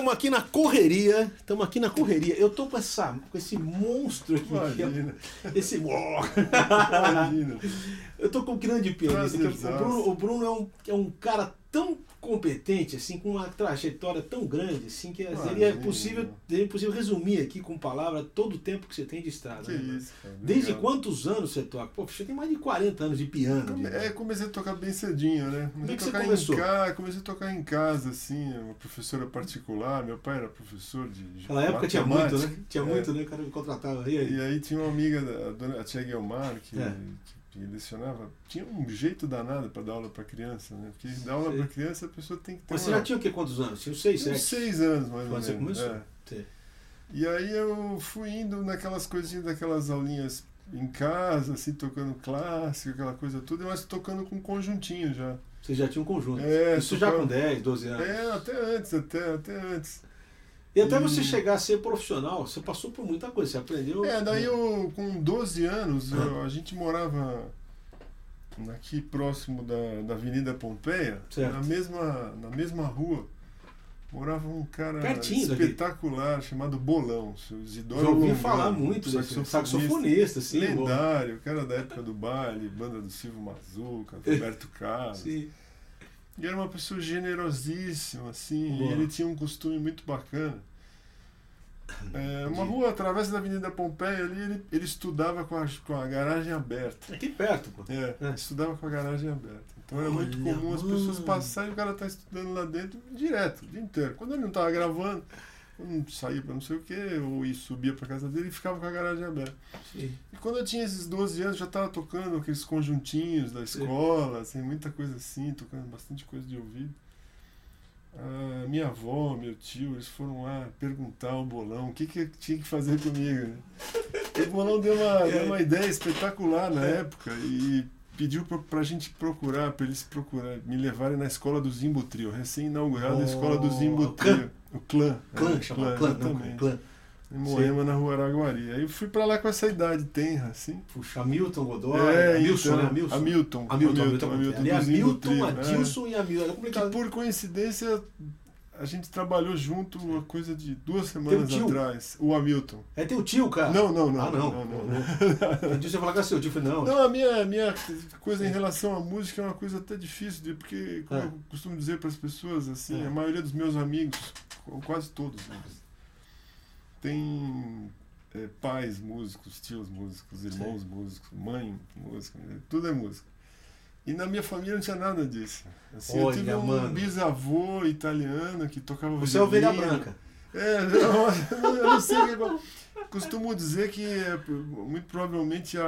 Estamos aqui na correria, estamos aqui na correria. Eu tô com essa, com esse monstro aqui. Imagina. Esse Imagina. Eu tô com um grande pianista. que O. Bruno, o Bruno é, um, é um cara tão competente, assim, com uma trajetória tão grande, assim, que seria Imagina. possível, seria possível resumir aqui com palavra todo o tempo que você tem de estrada. Que né, isso, cara. Desde Obrigado. quantos anos você toca? Pô, você tem mais de 40 anos de piano. Come- de- É, comecei a tocar bem cedinho, né? Como é Comecei que a você tocar começou? em casa, comecei a tocar em casa, assim, uma professora particular, meu pai era professor de. Naquela época tinha muito, né? Tinha É. muito, né? O cara me contratava. E aí? E aí tinha uma amiga, a, dona, a tia Guilmar, que, É. que lecionava, tinha um jeito danado para dar aula para criança, né? Porque dar aula para criança a pessoa tem que ter Mas você uma, já tinha o quê? Quantos anos? Tinha seis, sete? seis anos, mais ou Quando você menos. começou? é. Sim. E aí eu fui indo naquelas coisinhas, daquelas aulinhas em casa, assim, tocando clássico, aquela coisa toda, mas tocando com conjuntinho já. Você já tinha um conjunto. É, Isso já com 10, 12 anos. É, até antes, até, até antes. E até E- você chegar a ser profissional, você passou por muita coisa, você aprendeu. É, daí eu, com 12 anos, Ah. eu- a gente morava aqui próximo da, da Avenida Pompeia, Certo. na mesma, na mesma rua. Morava um cara Pertinho daqui. espetacular chamado Bolão, seu Isidoro Já ouvi Longano, falar muito desse saxofonista. saxofonista, sim. bom. lendário, cara da época do baile, banda do Silvio Mazuca, Roberto Carlos. Sim. E era uma pessoa generosíssima, assim, Boa. e ele tinha um costume muito bacana. É, uma rua através da Avenida Pompeia ali, ele, ele estudava com a, com a garagem aberta. Aqui perto, pô. É, É. estudava com a garagem aberta. Então era Olha, muito comum as pessoas mano. passarem e o cara tá estudando lá dentro direto, o dia inteiro. Quando ele não tava gravando, quando saía pra não sei o que, ou ia, subia pra casa dele, ele ficava com a garagem aberta. Sim. E quando eu tinha esses 12 anos, já tava tocando aqueles conjuntinhos da Sim. escola, assim, muita coisa assim, tocando bastante coisa de ouvido. Minha avó, meu tio, eles foram lá perguntar ao Bolão o que, que tinha que fazer comigo. Né? E o Bolão deu uma, deu uma ideia espetacular na É. época e pediu pra, pra gente procurar, pra eles procurar, me levarem na escola do Zimbo Trio, recém-inaugurada Oh, a escola do Zimbo o clã. Trio. O clã. Clã, é, chama clã, não, exatamente. clã. Em Moema, na rua Araguari. Aí eu fui pra lá com essa idade tenra, assim. Puxa, Hamilton Godoy, É, Hamilton, então, né? Hamilton. Hamilton. Hamilton, Hamilton. Ali é do Zimbo Hamilton, Trio, é. Adilson e Hamilton. É Que complicado. por coincidência a gente trabalhou junto uma coisa de duas semanas atrás. O Hamilton. É teu tio, cara. Não, não, não. Ah, não. não, não. não. Ia falar que é seu tio. Falei, não. Não, a minha, minha coisa em relação à música é uma coisa até difícil, de, porque, como É. eu costumo dizer para as pessoas, assim, É. a maioria dos meus amigos, qu- quase todos, né, tem é, pais músicos, tios músicos, irmãos músicos, mãe música, tudo é música. E na minha família não tinha nada disso. Assim, eu Olha, tive um mano. bisavô italiano que tocava Você é ovelha branca. É, não, eu não sei o que é. igual. Costumo dizer que é, muito provavelmente a,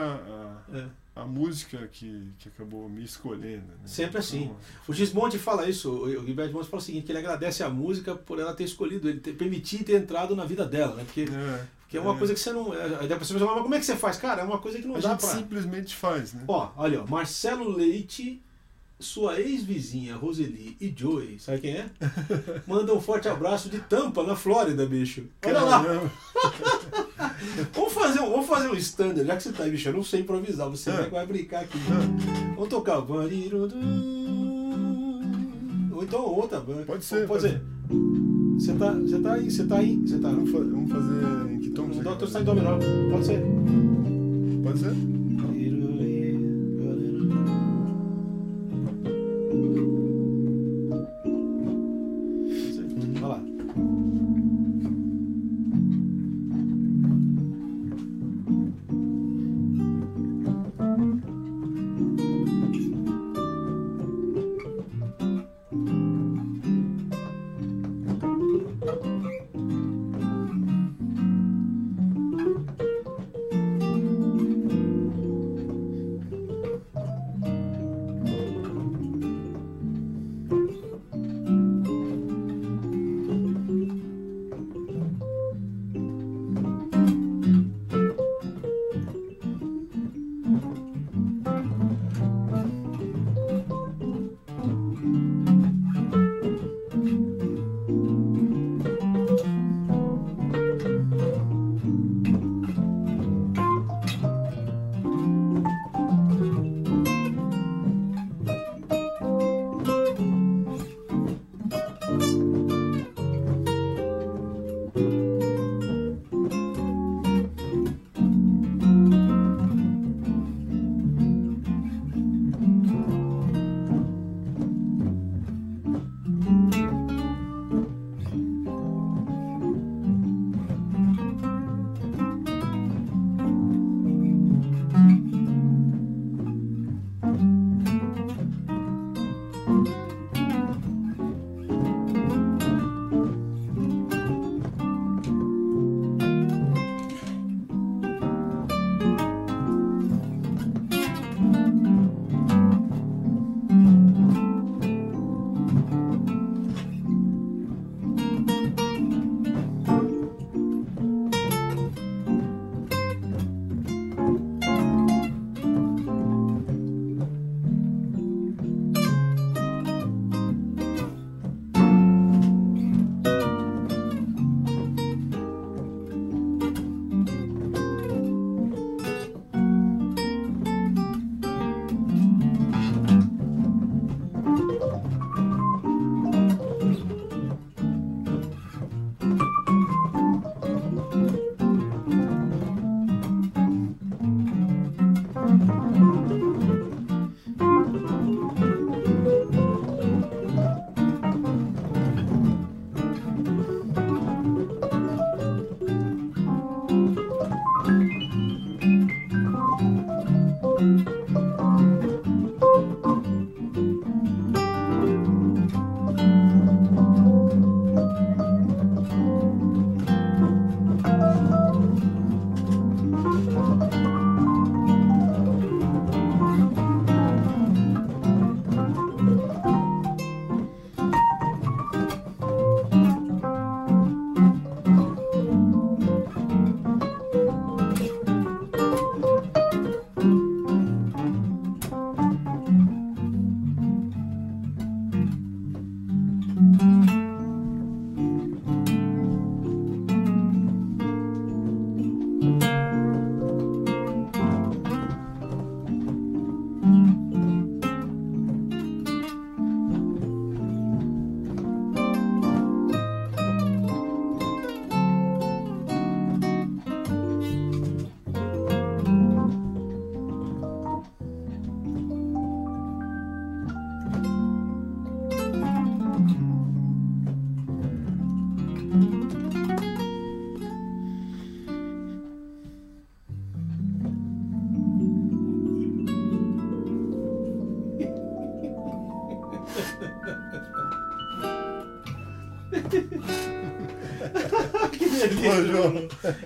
a, É. a música que, que acabou me escolhendo. né? Sempre assim. Então, O Gismonte fala isso, o Gilberto Monte fala o seguinte, que ele agradece a música por ela ter escolhido ele, ter, permitir ter entrado na vida dela, né? Porque, é, porque é uma é. coisa que você não... é, Aí a pessoa fala, mas como é que você faz? Cara, é uma coisa que não a dá gente pra... simplesmente faz, né? Ó, olha, ó, Marcelo Leite, sua ex-vizinha Roseli e Joey, sabe quem é? Manda um forte abraço de Tampa, na Flórida, bicho. Olha lá, Caramba. vamos fazer, um, vamos fazer um standard, já que você tá aí, bicho, eu não sei improvisar, você É. vai- vai brincar aqui. Vamos tocar. Ou então outra banda. Pode ser, Pode pode ser. Você tá, você tá aí, você tá aí, você tá. vamos, fa- vamos fazer em que tom O está em dó menor. Pode ser. Pode ser?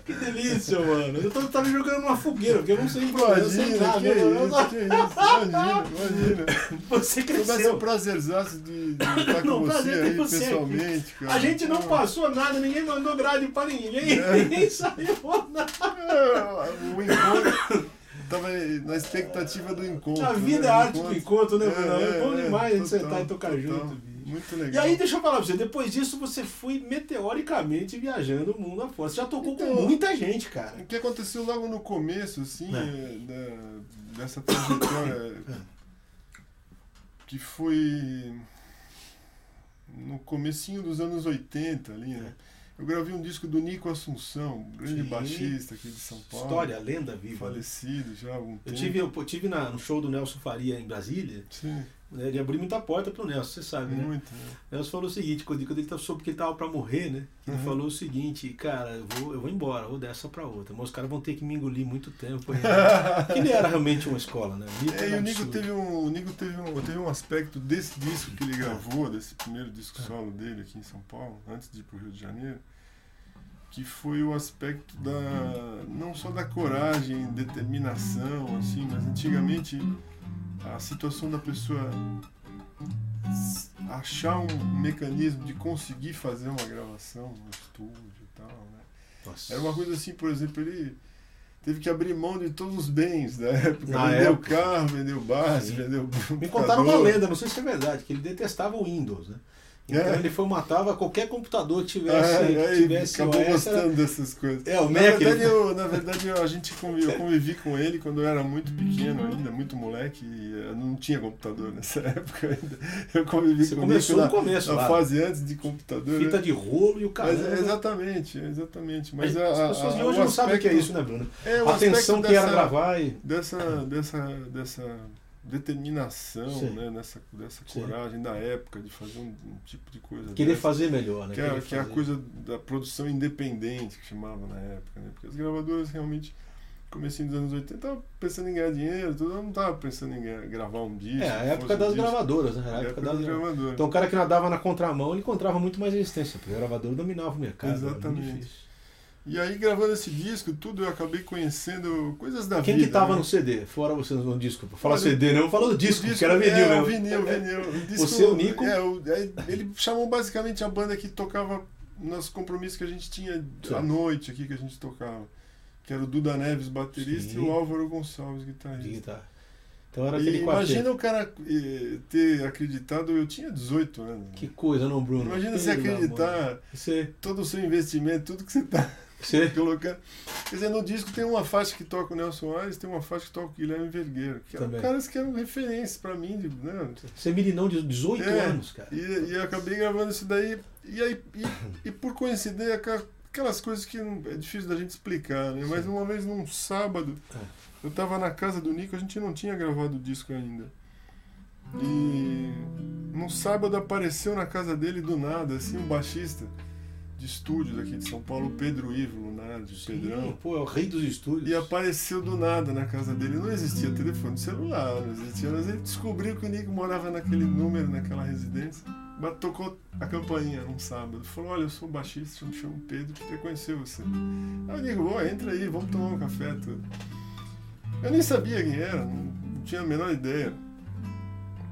Que delícia, mano. Eu tô- tava jogando numa fogueira, porque eu não sei improvisar, eu sei Imagina, nada. que eu- isso, que isso. Imagina, imagina. Você Se tivesse o cresceu. prazerzaço de, de estar Não, com você aí você pessoalmente, cara. A gente não Pô. passou nada, ninguém mandou grade pra ninguém, É. ninguém saiu nada. É, O encontro. Tava na expectativa do encontro. A vida né? é a arte do encontro, né, Bruno? É, bom é, demais a gente total, sentar e tocar total. junto, Muito E legal. aí, deixa eu falar pra você, depois disso você foi meteoricamente viajando o mundo afora. Você já tocou Então, com muita gente, cara. O que aconteceu logo no começo, assim, É. é, da- dessa trajetória, que foi no comecinho dos anos 80 ali, né? Eu gravei um disco do Nico Assunção, um grande Sim. baixista aqui de São Paulo. História, lenda viva. né? Falecido já há algum Eu tempo. tive, eu tive na- no show do Nelson Faria em Brasília, Sim, né, ele abriu muita porta pro Nelson, você sabe, né? muito. né? Nelson falou o seguinte, quando quando ele soube que ele tava pra morrer, né? Ele Uhum. falou o seguinte, cara, eu vou, eu vou embora, vou dessa pra outra. Mas os caras vão ter que me engolir muito tempo. ainda." Porque ele era realmente uma escola, né? Nico É, e o Nico teve um, o Nico teve um, teve um aspecto desse disco que ele gravou, desse primeiro disco solo dele aqui em São Paulo, antes de ir pro Rio de Janeiro, que foi o aspecto da não só da coragem, determinação, assim, mas antigamente a situação da pessoa achar um mecanismo de conseguir fazer uma gravação no estúdio e tal, né? Nossa. Era uma coisa assim, por exemplo, ele teve que abrir mão de todos os bens da época. Na vendeu época. carro, vendeu base, Sim. vendeu. Me contaram uma lenda, não sei se é verdade, que ele detestava o Windows, né? Então É. ele formatava qualquer computador que tivesse, que aí tivesse acabou OS, gostando era- dessas coisas. É, o na, Mac, verdade, ele- eu, na verdade, eu, a gente convivi, eu convivi com ele quando eu era muito pequeno ainda, muito moleque, e eu não tinha computador nessa época ainda. Eu convivi Você com começou ele no começo, na, lá. na fase antes de computador. Fita né? de rolo e o caramba. é, exatamente, é exatamente. Mas a, As a- pessoas de hoje não sabem o que é isso, né, Bruno? É, A atenção que era gravar e... dessa dessa dessa determinação, Sim. né, nessa dessa Sim. coragem da época de fazer um, um tipo de coisa Querer dessa, fazer melhor, né? que é, que é a coisa da produção independente que chamava na época, né? Porque as gravadoras realmente comecinho dos anos 80 tava pensando em ganhar dinheiro, mundo não tava pensando em gravar um disco. É, a época das gravadoras, né? A A época época das gravadoras. Então o cara que nadava na contramão, ele encontrava muito mais resistência, porque o gravador dominava o mercado. Exatamente. E aí gravando esse disco, tudo eu acabei conhecendo coisas da Quem vida. que tava né? no CD? Fora vocês no disco. Fala Olha, CD, não falou do disco, O porque era vinil, é, né? o vinil, o vinil. O disco, Você, o Nico? É, o- aí ele chamou basicamente a banda que tocava nos compromissos que a gente tinha à noite aqui, que a gente tocava. Que era o Duda Neves, baterista, Sim. e o Álvaro Gonçalves, De guitarrista. guitarra. Então era E aquele quarteto. imagina o cara eh, ter acreditado, eu tinha 18 anos. Que coisa, não, Bruno? Imagina você Pelo amor. acreditar Você, todo o seu investimento, tudo que você está você, colocando. Quer dizer, no disco tem uma faixa que toca o Nelson Aires, tem uma faixa que toca o Guilherme Vergueiro, que eram Também. caras que eram referências pra mim, de, né? você é meninão de 18 É, anos, cara. E, e eu acabei gravando isso daí, e aí, e, e por coincidência, aquelas coisas que não- é difícil da gente explicar, né? Mas Sim. uma vez num sábado, É. eu tava na casa do Nico, a gente não tinha gravado o disco ainda. E num sábado apareceu na casa dele do nada, assim, um baixista de estúdio daqui de São Paulo, o Pedro Ivo o Pedrão. Sim, pô, é o rei dos estúdios. E apareceu do nada na casa dele. Não existia telefone celular, não existia. Mas ele descobriu que o Nico morava naquele número, naquela residência. Mas tocou a campainha num sábado. Falou: Olha, eu sou baixista, me chamo Pedro, queria conhecer você. Aí eu digo: Ô, entra aí, vamos tomar um café. Tudo. Eu nem sabia quem era, não, não tinha a menor ideia.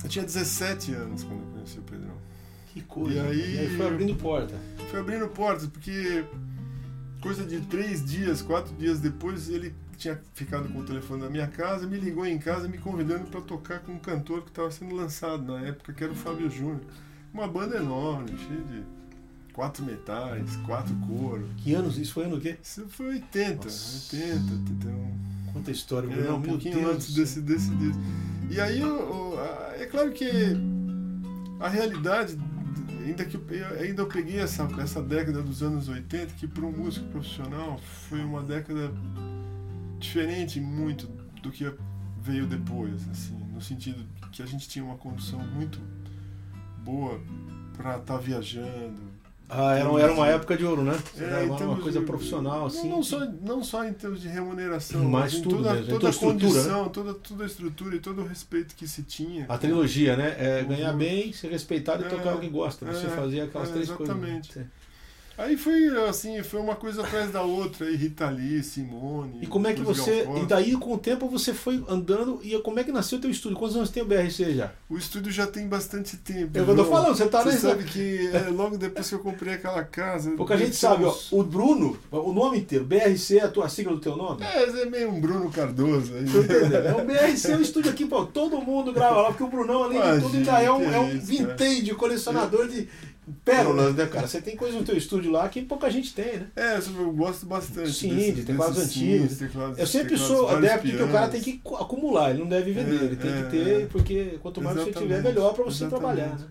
Eu tinha 17 anos quando eu conheci o Pedrão. Que coisa. E aí- foi abrindo porta. Foi abrindo portas, porque coisa de três dias, quatro dias depois, ele tinha ficado com o telefone na minha casa, me ligou em casa me convidando para tocar com um cantor que estava sendo lançado na época, que era o Fábio Júnior. Uma banda enorme, cheia de quatro metais, quatro coros. Que anos? Isso foi ano o quê? Isso foi 80, Nossa. 80, 81. Quanta história, É, um pouquinho Deus antes desse, desse disco. E aí, é claro que a realidade, ainda que ainda eu peguei essa, essa década dos anos 80, que para um músico profissional foi uma década diferente muito do que veio depois, assim, no sentido que a gente tinha uma condição muito boa para estar viajando, Ah, era, era uma época de ouro, né? É, era em uma, coisa de- profissional, assim. Não, só, não só em termos de remuneração, Mas em tudo toda, mesmo, em toda a estrutura, condição, toda, toda a estrutura e todo o respeito que se tinha. A trilogia, né? É ganhar Uhum. bem, ser respeitado e É, tocar o que gosta. Você é, fazia aquelas é, três exatamente. coisas. Aí foi assim, foi uma coisa atrás da outra, aí Rita Lee, Simone. E como é que você. E daí, com o tempo, você foi andando. E como é que nasceu o teu estúdio? Quantos anos tem o BRC já? O estúdio já tem bastante tempo. É eu tô falando, você tá Você sabe que é, logo depois que eu comprei aquela casa. Pouca gente nós sabe, ó. O Bruno, o nome inteiro, BRC é a tua sigla do teu nome? É, é meio um Bruno Cardoso aí. É o BRC, é o estúdio aqui, pô. Todo mundo grava lá, porque o Brunão, além de tudo, Imagina, ainda é um, é um vintage, colecionador de pérolas, né, cara? Você tem coisa no teu estúdio lá que pouca gente tem, né? É, eu gosto bastante. Sim, desses- de teclados antigos. teclados- Eu sempre teclados, sou adepto de que o cara tem que cu- acumular, ele não deve vender, É, ele tem é, que ter, é. porque quanto mais você tiver, melhor pra você exatamente. trabalhar, né?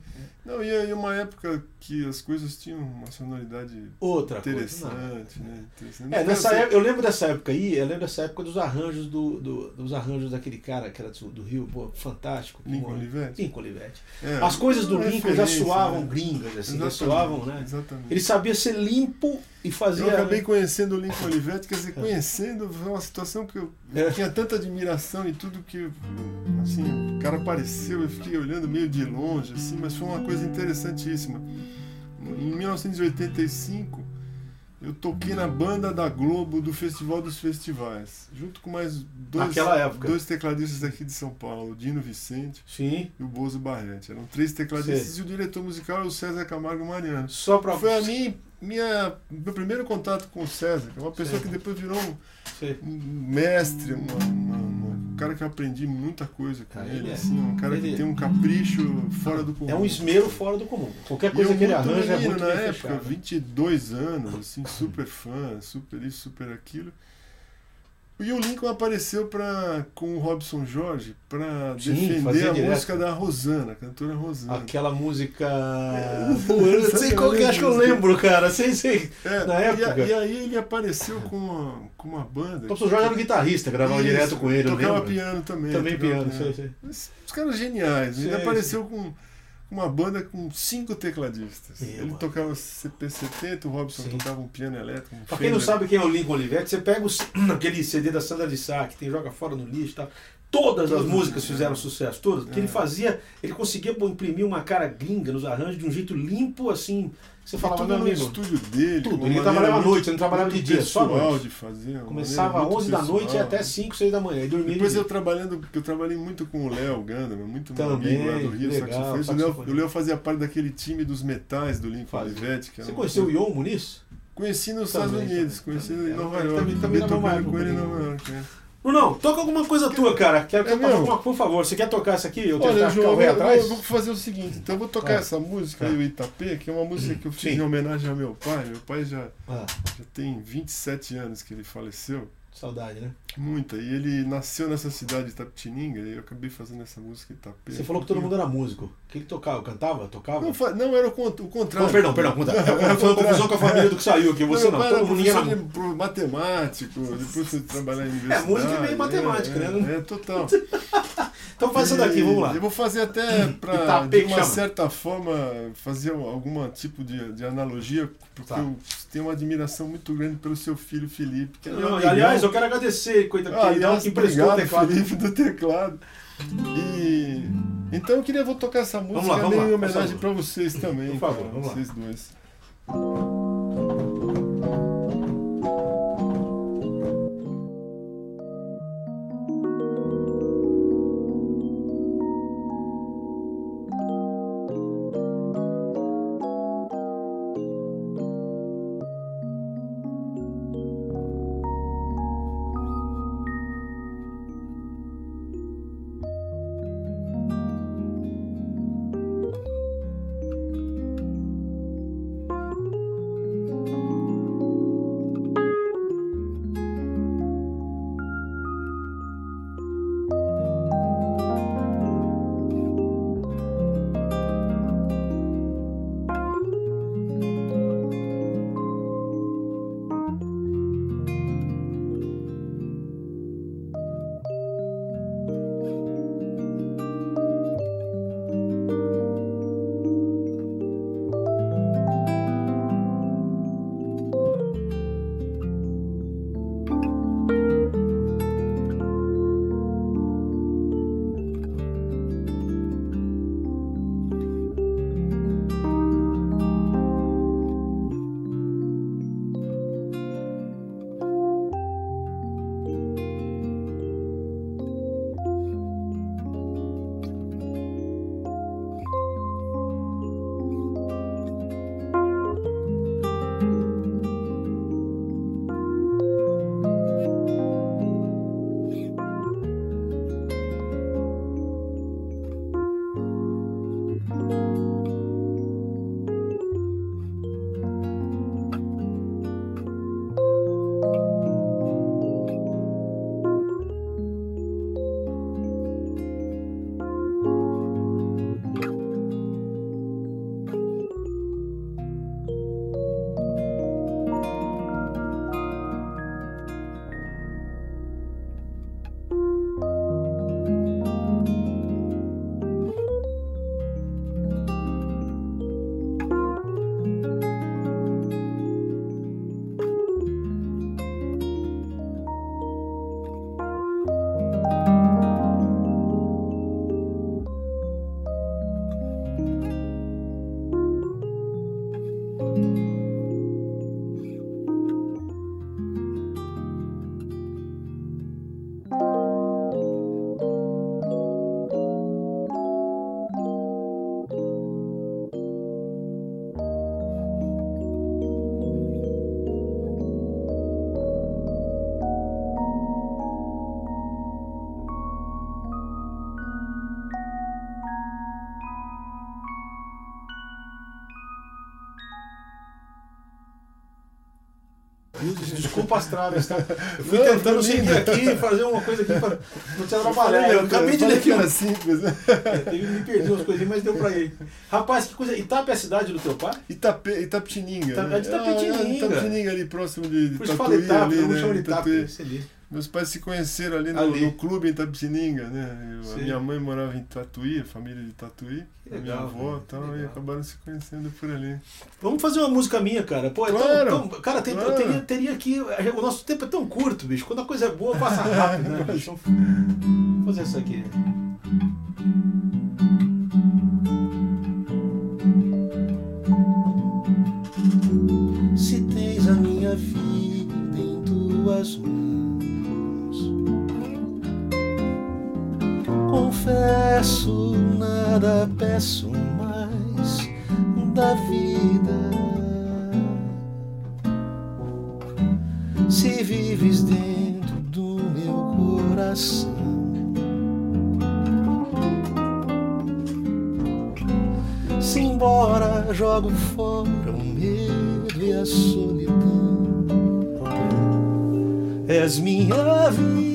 Não, e aí uma época que as coisas tinham uma sonoridade Outra coisa. não. interessante, né? Interessante. É, nessa ser- época, eu lembro dessa época aí, eu lembro dessa época dos arranjos do, do- dos arranjos daquele cara que era do, do Rio, pô, fantástico. Lincoln. Olivetti? Lincoln Olivetti. É, As coisas do Lincoln já soavam né? gringas, assim, já soavam, né? Exatamente. Ele sabia ser limpo e fazia. Eu acabei né? conhecendo o Lincoln Olivetti, quer dizer, conhecendo foi uma situação que eu, É. tinha tanta admiração e tudo que, assim, o cara apareceu, eu fiquei olhando meio de longe, assim, mas foi uma coisa interessantíssima. Em 1985, eu toquei na banda da Globo do Festival dos Festivais, junto com mais dois, dois tecladistas daqui de São Paulo, o Dino Vicente Sim, e o Bozo Barretti. Eram três tecladistas Sei. e o diretor musical era o César Camargo Mariano. só pra. Foi a mim, minha, meu primeiro contato com o César, que é uma pessoa Sei. que depois virou um, um mestre, uma- uma- um cara que eu aprendi muita coisa com Ah, ele, ele é. assim, um cara Ele- que tem um capricho fora do comum. É um esmero fora do comum. Qualquer coisa eu que ele arranja é menino muito na época, fechado. 22 anos, assim, super fã, super isso, super aquilo. E o Lincoln apareceu pra, com o Robson Jorge para defender a direto. música da Rosana, a cantora Rosana. Aquela música. É, Pô, eu não sei qual que acho que eu lembro, cara. Sei, sei. É, na e a- época. E, aí ele apareceu com uma, com uma banda. Thompson Jorge era o guitarrista, gravava Isso, direto com ele, Tocava piano também. Também tocava piano, sei, sei. Os, caras geniais. Ele Sei, apareceu com uma banda com cinco tecladistas. Meu, ele mano. tocava CP70, o Robson Sim. tocava um piano elétrico. Um Pra quem não sabe quem é o Lincoln Olivetti, você pega os, aquele CD da Sandra de Sá, que tem Joga Fora no Lixo e tal. Todas as músicas é. fizeram sucesso, todas. Porque É. ele fazia, ele conseguia imprimir uma cara gringa nos arranjos de um jeito limpo, assim. Você falava, tudo meu no amigo, estúdio dele. Tudo. Ele trabalhava à noite, ele não trabalhava de dia, só à noite. de fazer. começava às 11 muito da noite e até 5, 6 da manhã. E dormia Depois de eu trabalhando, porque eu trabalhei muito com o Léo Gandama, muito Também, amigo lá do Rio, legal, saxofonista. O Léo, saxofonista. o Léo fazia parte daquele time dos metais do Lincoln Fazia. Olivetti. Você conheceu o Ion Muniz? Conheci nos Estados Unidos, conheci em Nova York. também Também com ele em. Nova York. É. Não, não, toca alguma coisa tua, cara. Quer, É quer tocar mesmo? alguma, por favor, você quer tocar essa aqui? Eu Olha, que João, eu atrás? eu vou fazer o seguinte, então eu vou tocar Ah. essa música Ah. aí, o Itapê, que é uma música que eu fiz Sim. em homenagem ao meu pai. Meu pai já, Ah, já tem 27 anos que ele faleceu. Saudade, né? Muita. E ele nasceu nessa cidade de Itapetininga e eu acabei fazendo essa música Itapê. Você falou que todo mundo era músico. O que ele tocava? Cantava? Tocava? Não, não era o, cont- o contrário. Não, perdão, perdão. conta. Fui uma confusão com a família do que saiu aqui. Você não. pai Todo mundo era de matemático, depois foi trabalhar em universidade. música é meio matemática, é, né? É, total. Então faz essa daqui, vamos lá. Eu vou fazer até pra, Itapê de que uma chama. certa forma, fazer algum tipo de, de analogia, porque Tá. eu tenho uma admiração muito grande pelo seu filho Felipe. Que é aliás, eu quero agradecer, coisa Ah, que ele aliás, que emprestou o teclado. Felipe, do teclado. E então eu queria vou tocar essa música lá, vamos lá, em homenagem pra vocês também, Por favor, cara, vamos lá. vocês dois. Desculpa as traves, tá? Eu fui Não, tentando seguir aqui, fazer uma coisa aqui pra não te atrapalhar. falei, Eu acabei de ler aqui, mas simples, né? me perdi umas coisinhas, mas deu pra ir. Rapaz, que coisa. Itape é a cidade do teu pai? Itape, Itapetininga. Ita- né? é de Itapetininga. Ah, Itapetininga ali próximo de, de Por isso fala Tatuí. Ali, né? Itape. Tatuí. Meus pais se conheceram ali no, Ali. no clube em Tapetininga, né? Eu- a minha mãe morava em Tatuí, a família de Tatuí, a minha legal, avó e tal, e legal. acabaram se conhecendo por ali. Vamos fazer uma música minha, cara. Pô, é tão- Claro, tão- cara, tem, claro. teria, teria que. O nosso tempo é tão curto, bicho. Quando a coisa é boa, passa rápido, né, bicho? Vamos fazer isso aqui. Confesso, nada peço mais da vida. Se vives dentro do meu coração. Se embora jogo fora o medo e a solidão. És minha vida,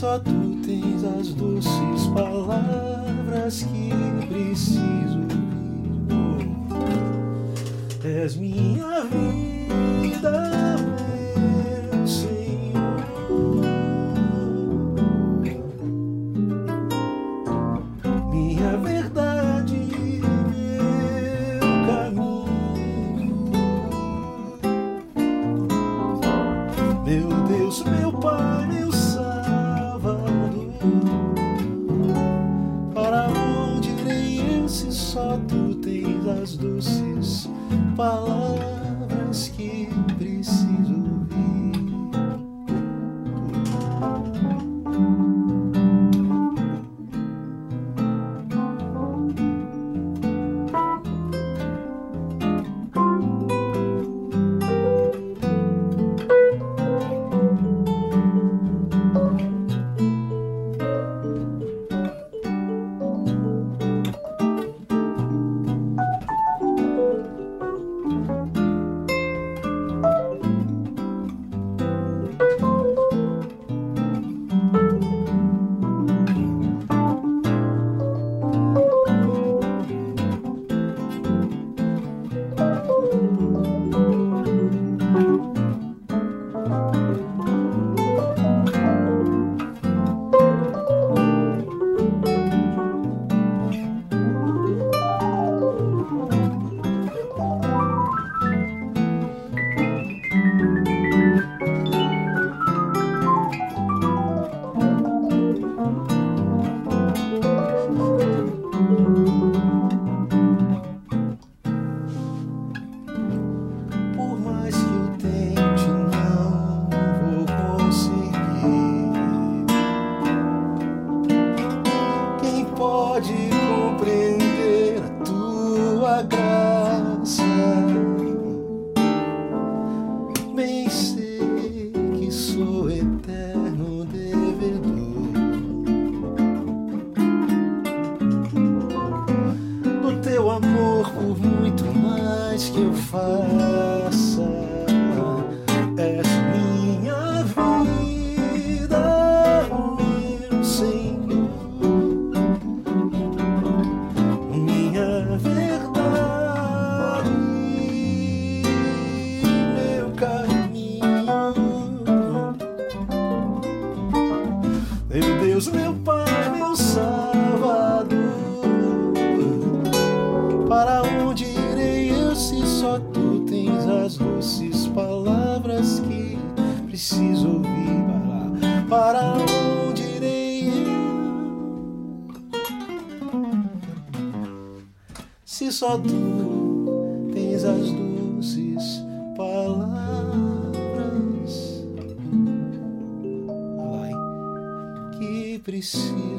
só tu tens as doces palavras que preciso ouvir? És minha vida, meu Senhor. Minha verdade, meu caminho. Meu Deus, meu Pai, palavras Se só tu tens as doces palavras. Vai que preciso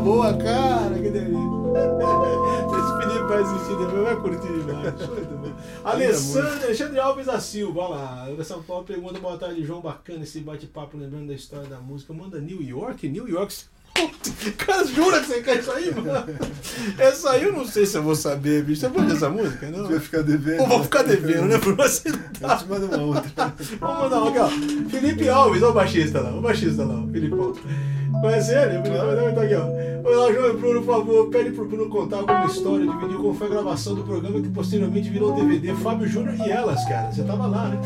boa, cara. Que delícia. Esse Felipe vai assistir depois, vai curtir demais. Muito bom. Alessandro, Alexandre Alves da Silva, olha lá. São Paulo pergunta, boa tarde, João. Bacana esse bate-papo, lembrando da história da música. Manda New York? New York. Cara, jura que você quer isso aí, mano? Essa aí eu não sei se eu vou saber, bicho. Você pode essa música, não? Vai ficar devendo. Ou vou ficar devendo, né? Por você Eu te mando uma outra. Vamos mandar uma aqui, ó. Felipe Alves, olha o baixista lá, o baixista lá, o Filipão. Conhece ele? O Filipão também tá aqui, ó. Olá, João Bruno, por favor, pede pro Bruno contar alguma história, dividir como foi a gravação do programa que posteriormente virou DVD. Fábio Júnior e elas, cara. Você tava lá, né?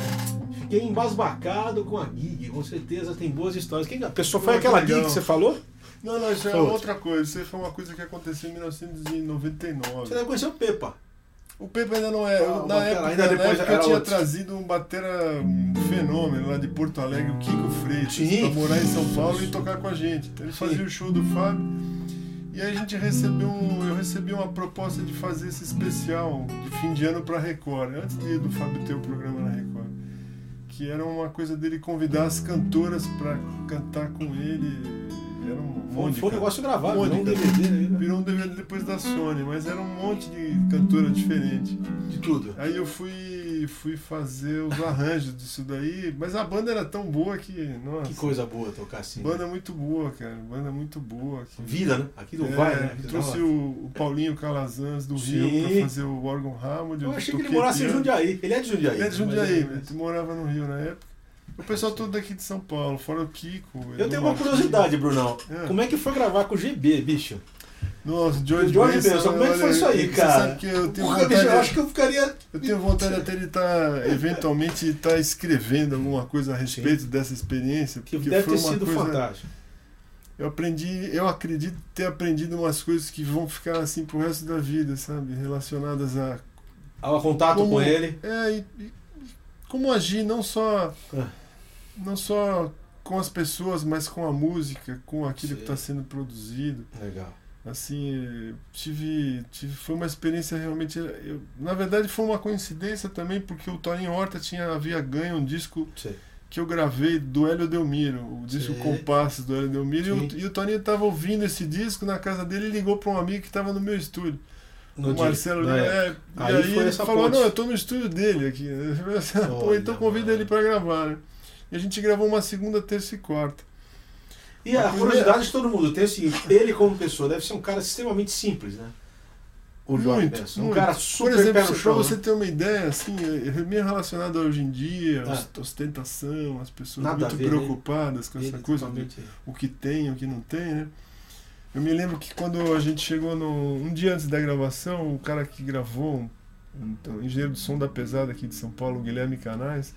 Fiquei embasbacado com a gig, com certeza tem boas histórias. Quem, a pessoa foi Pô, aquela que gig que você falou? Não, não, isso é Foi outra. coisa. Isso foi uma coisa que aconteceu em Você 1999. deve conhecer o Pepa. O Pepe ainda não é. Ah, na batera, época, ainda na depois época era eu tinha outro. trazido um batera um fenômeno lá de Porto Alegre, o Kiko Freitas, pra morar em São Paulo e tocar com a gente. Então ele Sim. fazia o show do Fábio. E aí a gente recebeu um, eu recebi uma proposta de fazer esse especial de fim de ano pra Record, antes de, do Fábio ter o programa na Record. Que era uma coisa dele convidar as cantoras pra cantar com ele. Era um Foi, monte de foi um negócio gravado, não um de DVD né? Virou um DVD depois da Sony, mas era um monte de cantora diferente. de tudo. Aí eu fui, fui fazer os arranjos disso daí, mas a banda era tão boa que, nossa, Que coisa boa tocar assim. né? banda muito boa, cara, banda muito boa. Que, Vida, né? Aqui do É, Vai, né? Trouxe o, o Paulinho Calazans do Sim. Rio pra fazer o órgão Hammond. Eu achei que ele morasse em. Jundiaí. Ele é de Jundiaí. Ele é de né? Jundiaí, Mas- ele morava no Rio na época. O pessoal todo daqui de São Paulo, fora o Kiko. Eu tenho uma curiosidade, Brunão. É. Como é que foi gravar com o GB, bicho? Nossa, George, George Benson, Benson, como é que foi isso aí, você cara? sabe que eu tenho Porra, vontade eu acho que eu ficaria. Eu tenho vontade até de estar, eventualmente, estar escrevendo alguma coisa a respeito dessa experiência. Que porque deve ter sido coisa- fantástico. Eu aprendi, eu acredito ter aprendido umas coisas que vão ficar assim pro resto da vida, sabe? Relacionadas a. Ao contato Como- com ele. É, e, e como agir não só. Ah. Não só com as pessoas, mas com a música, com aquilo Sim. que está sendo produzido. Legal. Assim, tive, tive foi uma experiência realmente, eu, na verdade foi uma coincidência também porque o Toninho Horta tinha havia ganho um disco Sei. que eu gravei do Hélio Delmiro, o disco Sim. Compassos do Hélio Delmiro, e o, Sim. e o Toninho estava ouvindo esse disco na casa dele e ligou para um amigo que estava no meu estúdio, No o dia, Marcelo Lima, época. é, Aí e aí ele falou, ponte. não, eu tô no estúdio dele aqui, falei Pô, então convida ele para gravar, né? E a gente gravou uma segunda, terça e quarta. E a A curiosidade de todo mundo tem o seguinte: ele, como pessoa, deve ser um cara extremamente simples, né? O Jorge Muito, Benson. Um muito. cara Por super exemplo, no pra chão. você né? ter uma ideia, assim, é é meio relacionado a hoje em dia, Ah. os- ostentação, as pessoas Nada muito ver, né? preocupadas com essa Ele coisa de o que tem, o que não tem, né? Eu me lembro que quando a gente chegou no. Um dia antes da gravação, o cara que gravou, então, engenheiro do som da pesada aqui de São Paulo, Guilherme Canais,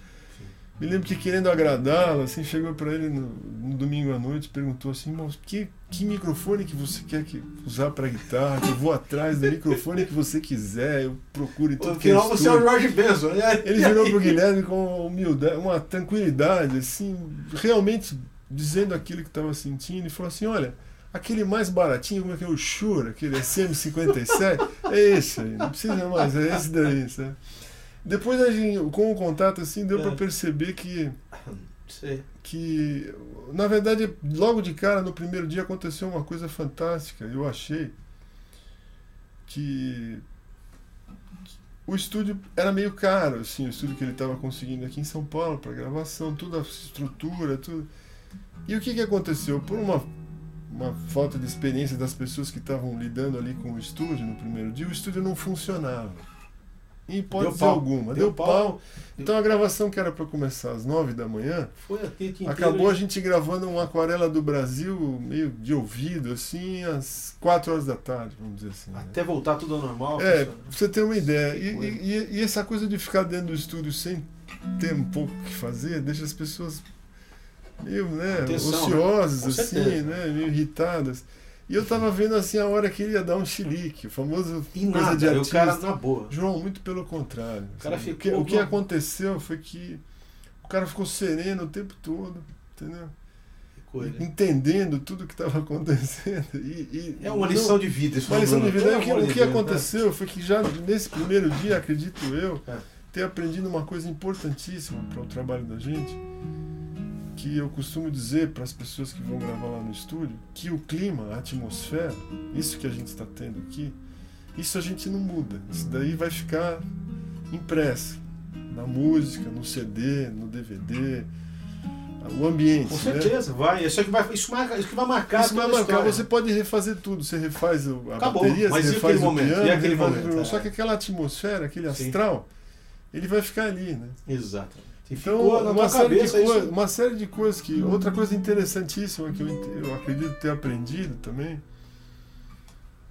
me lembro que querendo agradá-lo, assim, chegou pra ele no, no domingo à noite, perguntou assim, moço, que, que microfone que você quer que, usar pra guitarra? Que eu vou atrás do microfone que você quiser, eu procuro em tudo No que é final você é o estúdio." Jorge Benson, né? Ele virou pro Guilherme com uma humildade, uma tranquilidade, assim, realmente dizendo aquilo que estava sentindo e falou assim, olha, aquele mais baratinho, como é que é o Shure, aquele SM57, é esse aí, não precisa mais, é esse daí, sabe? Depois a gente, com o contato assim, deu É. para perceber que Sei. que na verdade logo de cara no primeiro dia aconteceu uma coisa fantástica eu achei que o estúdio era meio caro assim o estúdio que ele estava conseguindo aqui em São Paulo para gravação toda a estrutura tudo e o que que aconteceu por uma uma falta de experiência das pessoas que estavam lidando ali com o estúdio no primeiro dia o estúdio não funcionava em hipótese pau. alguma Deu deu, pau. pau. então a gravação que era para começar às nove da manhã. Acabou a gente gravando uma aquarela do Brasil meio de ouvido, assim, às 4 horas da tarde, vamos dizer assim. né? Até voltar tudo ao normal. É, pra você ter uma ideia. E, e- e- essa coisa de ficar dentro do estúdio sem ter um pouco o que fazer, deixa as pessoas meio né, Atenção, ociosas, Com assim, né, meio irritadas. E eu tava vendo assim a hora que ele ia dar um chilique, o famoso E coisa nada, de e o artista. cara na boa. João, muito pelo contrário. O cara sabe? ficou o, que, o que aconteceu foi que o cara ficou sereno o tempo todo, entendeu? Ficou ele. Entendendo tudo que estava acontecendo. E, e É uma não- lição de vida isso. Uma lição de vida. O que, amor o que né? aconteceu foi que já nesse primeiro dia, acredito eu, É. ter aprendido uma coisa importantíssima para o trabalho da gente, que eu costumo dizer para as pessoas que vão gravar lá no estúdio, que o clima, a atmosfera, isso que a gente está tendo aqui, isso a gente não muda. Isso daí vai ficar impresso na música, no CD, no DVD, o ambiente. Com né? certeza, vai. Isso, é que vai, isso, marca, isso que vai marcar Isso vai marcar, você pode refazer tudo, você refaz o- a Acabou, bateria, mas você refaz o momento? piano, E aquele refaz o momento? violão. É. Só que aquela atmosfera, aquele Sim. astral, ele vai ficar ali, né? Exato. Então, uma série, de cabeça coi- isso. uma série de coisas que. Outra coisa interessantíssima que eu, eu acredito ter aprendido também,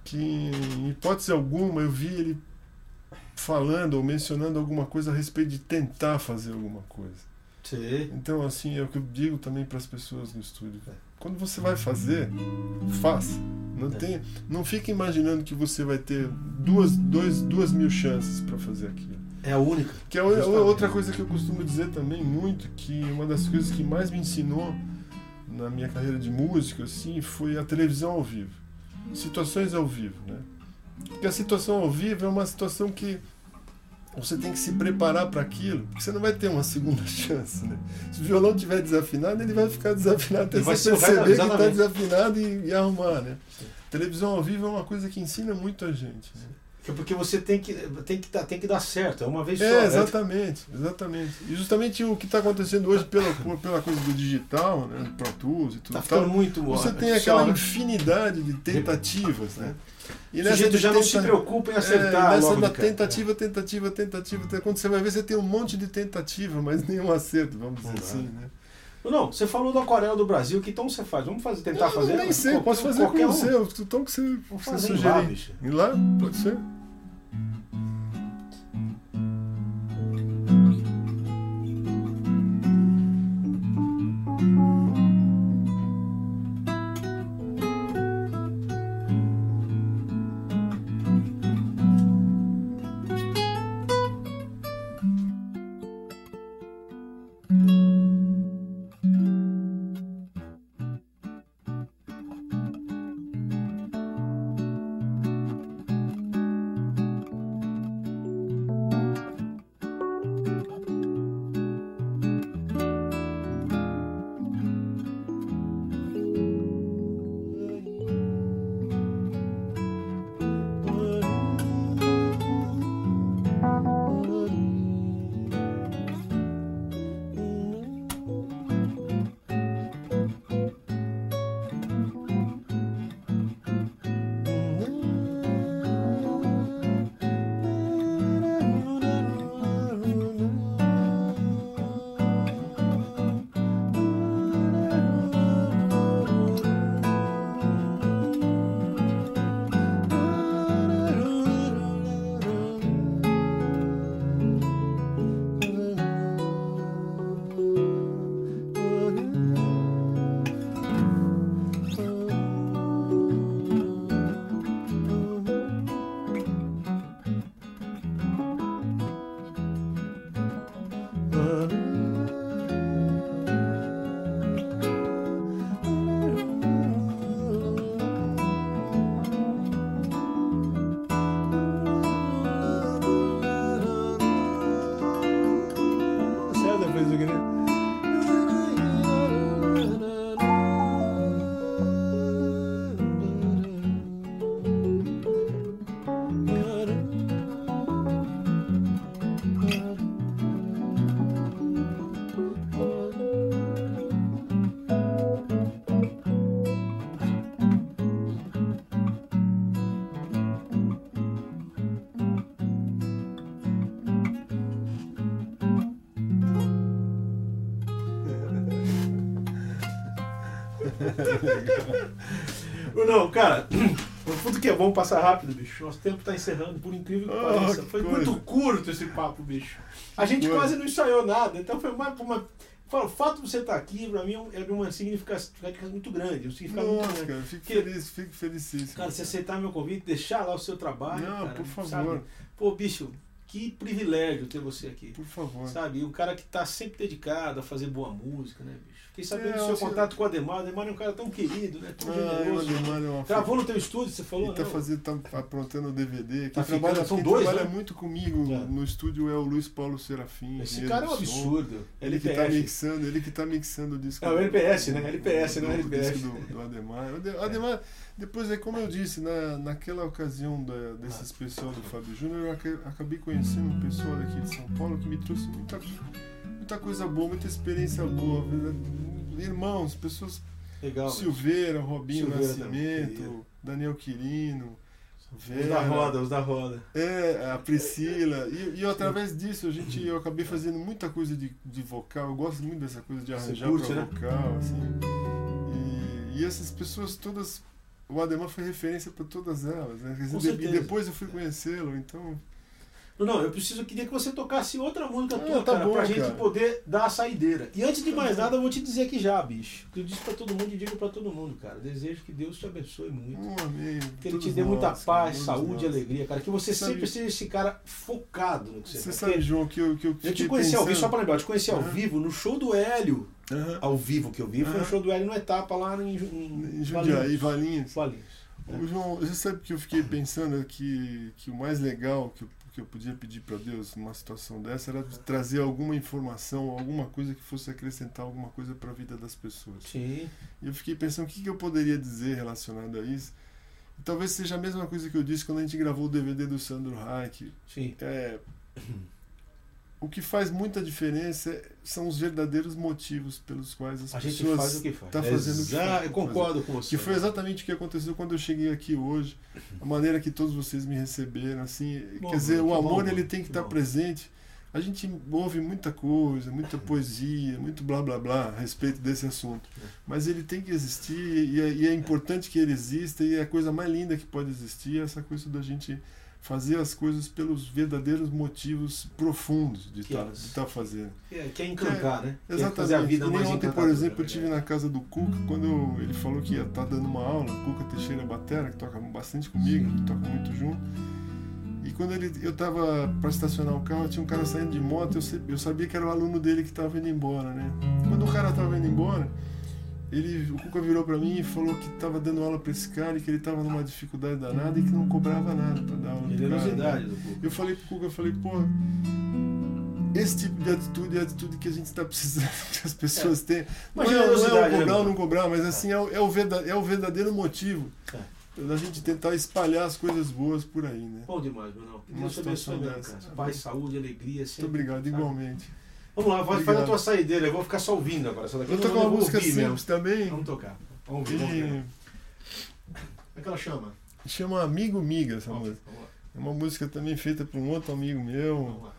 que em hipótese alguma eu vi ele falando ou mencionando alguma coisa a respeito de tentar fazer alguma coisa. Sim. Então, assim, é o que eu digo também para as pessoas no estúdio. É. Quando você vai fazer, faça. Não, É. tem, não fique imaginando que você vai ter duas, dois, duas mil chances para fazer aquilo. É a única. Que é o- Justamente. outra coisa que eu costumo dizer também muito, que uma das coisas que mais me ensinou na minha carreira de músico, assim, foi a televisão ao vivo. Situações ao vivo, né? Porque a situação ao vivo é uma situação que você tem que se preparar para aquilo, porque você não vai ter uma segunda chance, né? Se o violão estiver desafinado, ele vai ficar desafinado até você perceber que está desafinado e, e arrumar, né? Sim. Televisão ao vivo é uma coisa que ensina muito a gente. né? Que- Porque você tem que, tem, que, dar- tem que dar certo. É uma vez só. É, né? exatamente, exatamente. E justamente o que está acontecendo hoje pela, pela coisa do digital, né, Pro Tools e tudo Tá tal, ficando muito. você tem aquela né? infinidade de tentativas, né? E O sujeito já não se tenta- preocupa em é, acertar. nessa logo cara. tentativa, tentativa, tentativa, tentativa, quando você vai ver, você tem um monte de tentativa, mas nenhum acerto, vamos dizer assim, né? Não, você falou do aquarela do Brasil, que tom você faz? Vamos fazer, tentar Eu fazer? nem sei, posso fazer com um. o tom que você, você em lá, sugerir. bicho. Ir lá? Pode ser? Tudo que é bom passa rápido, bicho. Nosso tempo tá encerrando, por incrível que Oh, pareça. que Foi coisa. muito curto esse papo, bicho. A gente coisa. quase não ensaiou nada, então foi mais uma. Fala, o fato de você estar aqui, pra mim, é é de uma significação muito grande. Um significado muito Nossa, grande. cara, fico Que- feliz, fico felicíssimo. Cara, você aceitar meu convite, deixar lá o seu trabalho. Não, cara, por favor. sabe? Pô, bicho, que privilégio ter você aqui. Por favor. Sabe? Um cara que tá sempre dedicado a fazer boa música, né, bicho? Fiquei sabendo É, do seu eu sei- contato com o Ademar. O Ademar é um cara tão querido, né? Tão Ah, o generoso. Ademar é Gravou no teu estúdio, você falou, Ele tá, fazendo, tá aprontando o DVD. Quem Tá ficando- trabalha, são quem dois, trabalha né? muito comigo É. no estúdio é o Luiz Paulo Serafim. Esse engenheiro cara é um absurdo. Ele que tá mixando, ele que tá mixando o disco. É o LPS, né? LPS, não é do, LPF. disco do, do Ademar. Ademar, depois é como eu disse, na, naquela ocasião da, desses pessoal do Fábio Júnior, eu aca- acabei conhecendo um pessoal daqui de São Paulo que me trouxe muita, muita coisa boa, muita experiência boa. Irmãos, pessoas Legal. Silveira, Robinho Silveira Nascimento. Daniel Quirino, Os Vera, da roda, os da roda. é, a Priscila. E, e através disso a gente, eu acabei fazendo muita coisa de, de vocal. Eu gosto muito dessa coisa de arranjar curte, pra né? vocal, assim. E, e essas pessoas todas. O Ademar foi referência para todas elas, né? E depois eu fui conhecê-lo, então. Não, eu preciso, eu queria que você tocasse outra música Ah, tua, tá cara, bom, pra gente cara. poder dar a saideira. E antes de Tá mais bom. nada, eu vou te dizer aqui já, bicho. Que eu disse pra todo mundo e digo pra todo mundo, cara. Desejo que Deus te abençoe muito. Um amém. Que ele todos te dê nós, muita cara, paz, todos saúde e alegria, cara. Que você Sabe- sempre seja esse cara focado no que você, Você faz. sabe, Porque João, que eu, que eu Eu te conheci ao vivo, pensando- só pra lembrar, eu te conheci ao Aham. vivo no show do Hélio. Aham. Ao vivo que eu vi, foi Aham. no show do Hélio no Etapa lá em, em, Em Jundiaí, Valinhos. Valinhos. Ô, João, você sabe que eu fiquei pensando que, que o mais legal que eu, que eu podia pedir para Deus numa situação dessa era trazer alguma informação, alguma coisa que fosse acrescentar alguma coisa para a vida das pessoas. Sim. E eu fiquei pensando o que, que eu poderia dizer relacionado a isso. E talvez seja a mesma coisa que eu disse quando a gente gravou o DVD do Sandro Reich. Sim. É, o que faz muita diferença são os verdadeiros motivos pelos quais as A pessoas faz o que faz. tá fazendo o que Exa- faz. Eu concordo com você. que foi exatamente o que aconteceu quando eu cheguei aqui hoje, a maneira que todos vocês me receberam, assim, Bom, quer dizer, o bom, amor mano, ele tem que que estar bom. presente. A gente ouve muita coisa, muita poesia, muito blá blá blá a respeito desse assunto, É. mas ele tem que existir e é, e é importante que ele exista e é a coisa mais linda que pode existir é essa coisa da gente fazer as coisas pelos verdadeiros motivos profundos de estar elas- tá fazendo. Que é, que é encantar, né? É Exatamente. fazer a vida mais ontem, por exemplo, eu né? tive na casa do Cuca, quando eu- ele falou que ia estar dando uma aula, Cuca Teixeira Batera, que toca bastante comigo, que toca muito junto. E quando ele, eu tava para estacionar o carro, tinha um cara saindo de moto, eu, eu sabia que era o aluno dele que estava indo embora, né? Quando o cara estava indo embora, ele, o Cuca virou para mim e falou que estava dando aula para esse cara e que ele estava numa dificuldade danada e que não cobrava nada para dar aula. né? Generosidade do. Eu falei pro Cuca, eu falei, pô, esse tipo de atitude é a atitude que a gente está precisando que as pessoas tenham. Não Uma é, não é o né, cobrar ou mano? não cobrar, mas assim, é, o- é, o verda- é o verdadeiro motivo É. da gente tentar espalhar as coisas boas por aí, né? Bom demais, Uma Deus te abençoe. Paz, saúde, alegria. Muito Sempre, obrigado, sabe? igualmente. Vamos lá, vai fazer a tua saideira. Eu vou ficar só ouvindo agora. Essa daqui Eu com uma música mesmo. simples também. Vamos tocar. Vamos ouvir, vamos que Como é que ela chama? chama Amigo Miga essa Vamos, música. vamos. É uma música também feita por um outro amigo meu. Vamos lá.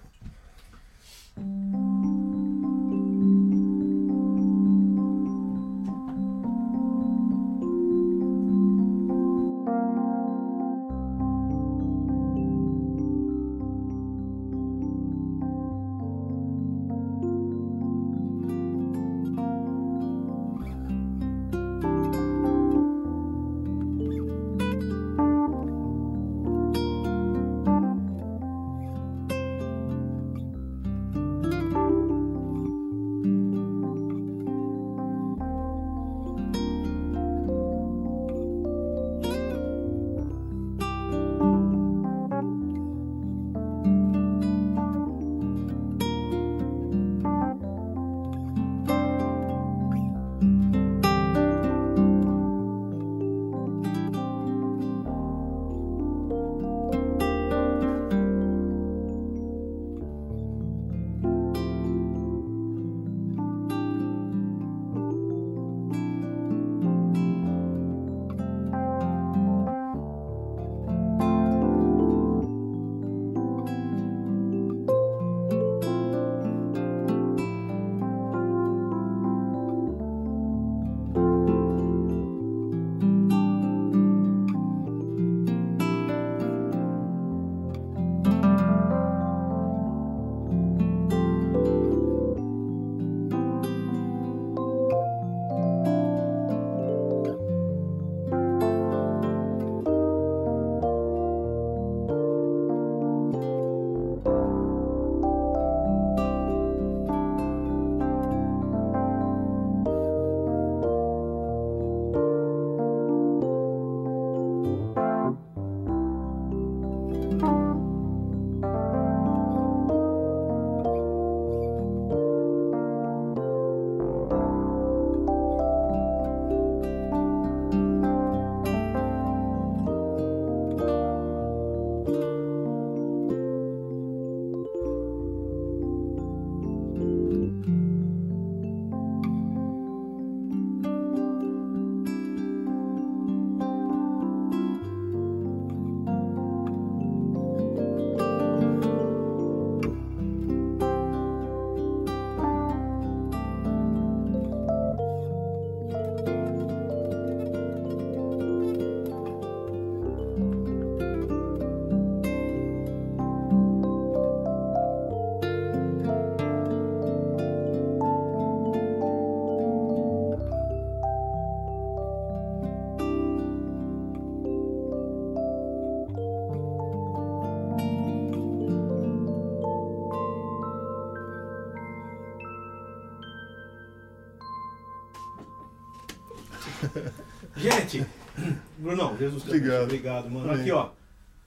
Jesus te. Obrigado. Obrigado, mano. Amém. Aqui, ó.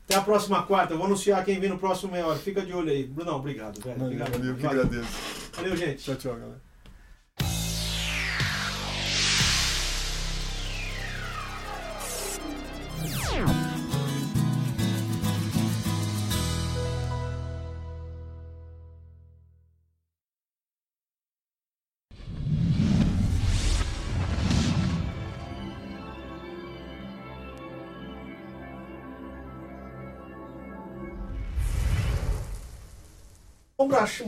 Até a próxima quarta. Eu vou anunciar quem vem no próximo meia hora. Fica de olho aí. Brunão, obrigado, velho. Obrigado. valeu, que agradeço. Valeu, gente. Tchau, tchau, galera. Abraço.